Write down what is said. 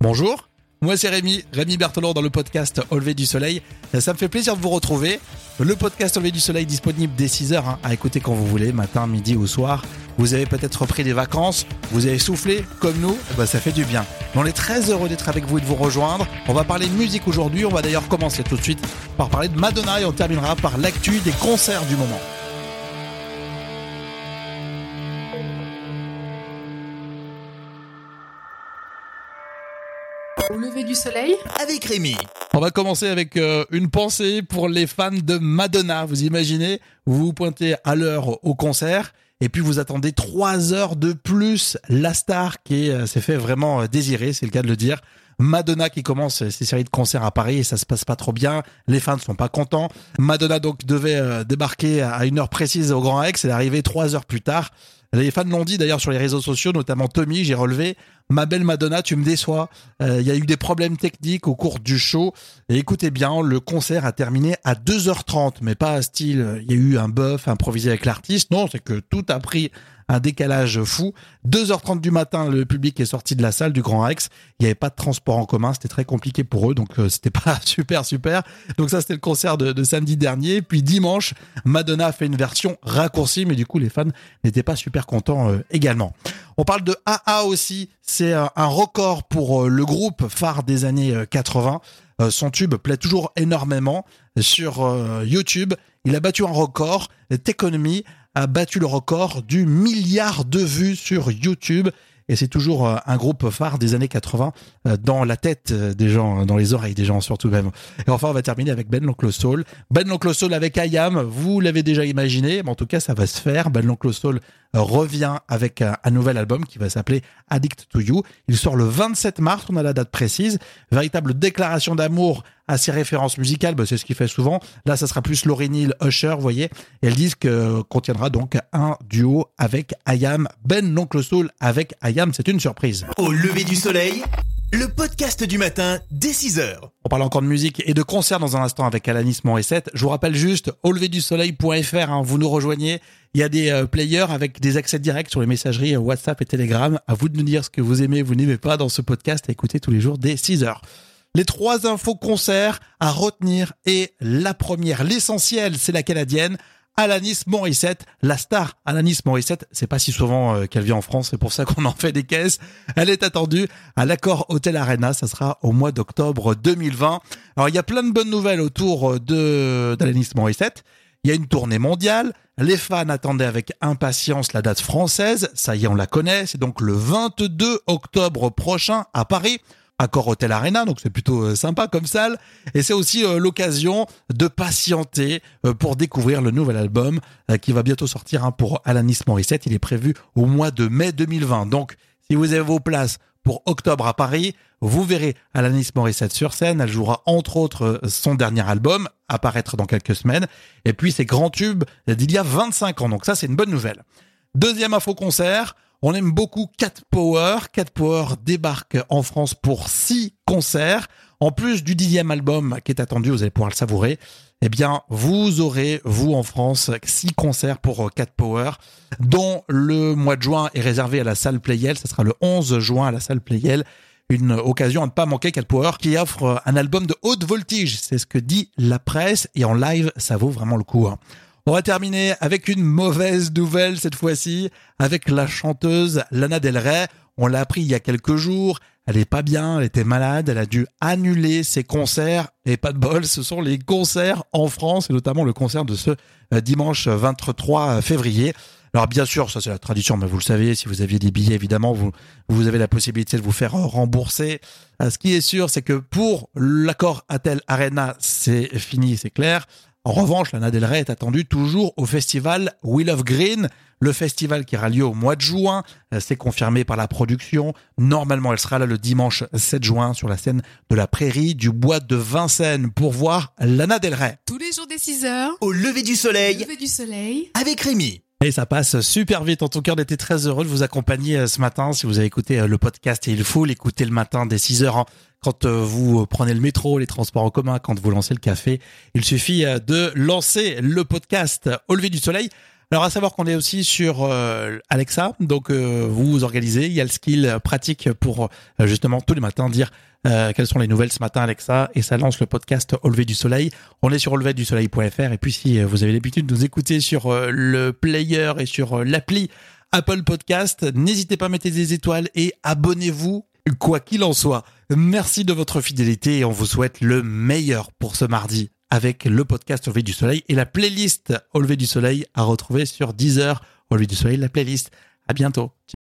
Bonjour, moi c'est Rémi, Rémi Berthelon dans le podcast Au du soleil. Ça me fait plaisir de vous retrouver. Le podcast Au du soleil disponible dès 6h hein, à écouter quand vous voulez, matin, midi ou soir. Vous avez peut-être repris des vacances, vous avez soufflé comme nous, bah ça fait du bien. On est très heureux d'être avec vous et de vous rejoindre. On va parler de musique aujourd'hui, on va d'ailleurs commencer tout de suite par parler de Madonna et on terminera par l'actu des concerts du moment. Au lever du soleil avec Rémi. On va commencer avec euh, une pensée pour les fans de Madonna. Vous imaginez, vous vous pointez à l'heure au concert et puis vous attendez trois heures de plus la star qui euh, s'est fait vraiment euh, désirer, c'est le cas de le dire. Madonna qui commence ses séries de concerts à Paris et ça se passe pas trop bien. Les fans ne sont pas contents. Madonna donc devait débarquer à une heure précise au Grand Rex. Elle est arrivée trois heures plus tard. Les fans l'ont dit d'ailleurs sur les réseaux sociaux, notamment Tommy, j'ai relevé, ma belle Madonna, tu me déçois. Euh, il y a eu des problèmes techniques au cours du show. Et écoutez bien, le concert a terminé à 2h30, mais pas à style, il y a eu un buff improvisé avec l'artiste. Non, c'est que tout a pris un décalage fou. 2h30 du matin, le public est sorti de la salle du Grand Rex. Il n'y avait pas de transport en commun, c'était très compliqué pour eux, donc euh, c'était pas super super. Donc ça, c'était le concert de, samedi dernier. Puis dimanche, Madonna a fait une version raccourcie, mais du coup, les fans n'étaient pas super contents euh, également. On parle de AA aussi, c'est un record pour euh, le groupe phare des années 80. Son tube plaît toujours énormément sur YouTube. Il a battu un record. Techonomy a battu le record du milliard de vues sur YouTube. Et c'est toujours euh, un groupe phare des années 80 euh, dans la tête euh, des gens, dans les oreilles des gens surtout même. Et enfin, on va terminer avec Ben l'Oncle Soul. Ben l'Oncle Soul avec Ayam, vous l'avez déjà imaginé, mais en tout cas, ça va se faire. Ben l'Oncle Soul revient avec un, nouvel album qui va s'appeler Addict to You. Il sort le 27 mars, on a la date précise. Véritable déclaration d'amour à ses références musicales, bah, c'est ce qu'il fait souvent. Là, ça sera plus Laurie Neal, Usher, vous voyez. Et elles disent que contiendra donc un duo avec Ayam, Ben l'oncle Soul avec Ayam, c'est une surprise. Au lever du soleil, le podcast du matin dès 6h. On parle encore de musique et de concerts dans un instant avec Alanis Morissette. Je vous rappelle juste au lever du soleil.fr, hein, vous nous rejoignez. Il y a des euh, players avec des accès directs sur les messageries euh, WhatsApp et Telegram. À vous de nous dire ce que vous aimez, vous n'aimez pas dans ce podcast à écouter tous les jours dès 6 h les trois infos concerts à retenir et la première, l'essentiel, c'est la canadienne. Alanis Morissette, la star Alanis Morissette, c'est pas si souvent euh, qu'elle vient en France, c'est pour ça qu'on en fait des caisses. Elle est attendue à l'accord Hotel Arena, ça sera au mois d'octobre 2020. Alors il y a plein de bonnes nouvelles autour de d'Alanis Morissette. Il y a une tournée mondiale. Les fans attendaient avec impatience la date française. Ça y est, on la connaît. C'est donc le 22 octobre prochain à Paris. Accor Hotel Arena, donc c'est plutôt euh, sympa comme salle. Et c'est aussi euh, l'occasion de patienter euh, pour découvrir le nouvel album qui va bientôt sortir hein, pour Alanis Morissette. Il est prévu au mois de mai 2020. Donc, si vous avez vos places pour octobre à Paris, vous verrez Alanis Morissette sur scène. Elle jouera entre autres son dernier album, apparaître dans quelques semaines. Et puis ses grands tubes d'il y a 25 ans. Donc ça, c'est une bonne nouvelle. Deuxième info concert. On aime beaucoup Cat Power. Cat Power débarque en France pour six concerts. En plus du dixième album qui est attendu, vous allez pouvoir le savourer. Eh bien, vous aurez, vous en France, six concerts pour Cat Power, dont le mois de juin est réservé à la salle Playel. Ce sera le 11 juin à la salle Playel. Une occasion à ne pas manquer Cat Power qui offre un album de haute voltige. C'est ce que dit la presse et en live, ça vaut vraiment le coup. On va terminer avec une mauvaise nouvelle cette fois-ci, avec la chanteuse Lana Del Rey. On l'a appris il y a quelques jours. Elle est pas bien, elle était malade, elle a dû annuler ses concerts. Et pas de bol, ce sont les concerts en France, et notamment le concert de ce euh, dimanche 23 février. Alors bien sûr, ça c'est la tradition, mais vous le savez, si vous aviez des billets, évidemment, vous, vous avez la possibilité de vous faire rembourser. Euh, ce qui est sûr, c'est que pour l'accord Atel Arena, c'est fini, c'est clair. En revanche, Lana Del Rey est attendue toujours au festival Wheel of Green, le festival qui aura lieu au mois de juin. Euh, c'est confirmé par la production. Normalement, elle sera là le dimanche 7 juin sur la scène de la prairie du bois de Vincennes pour voir Lana Del Rey. Tous les jours des 6 heures. Au lever du soleil. Lever du soleil. Avec Rémi. Et ça passe super vite. En tout cas, on était très heureux de vous accompagner euh, ce matin. Si vous avez écouté euh, le podcast, il faut l'écouter le matin dès 6 heures hein. quand euh, vous prenez le métro, les transports en commun, quand vous lancez le café. Il suffit de lancer le podcast au lever du soleil. Alors à savoir qu'on est aussi sur euh, Alexa, donc euh, vous organisez, il y a le skill pratique pour euh, justement tous les matins dire quelles sont les nouvelles ce matin Alexa. Et ça lance le podcast Au lever du soleil. On est sur auleverdusoleil.fr et puis si vous avez l'habitude de nous écouter sur le player et sur l'appli Apple Podcast, n'hésitez pas à mettre des étoiles et abonnez-vous quoi qu'il en soit. Merci de votre fidélité et on vous souhaite le meilleur pour ce mardi avec le podcast Au lever du soleil et la playlist Au lever du soleil à retrouver sur Deezer. Au lever du soleil, la playlist. À bientôt.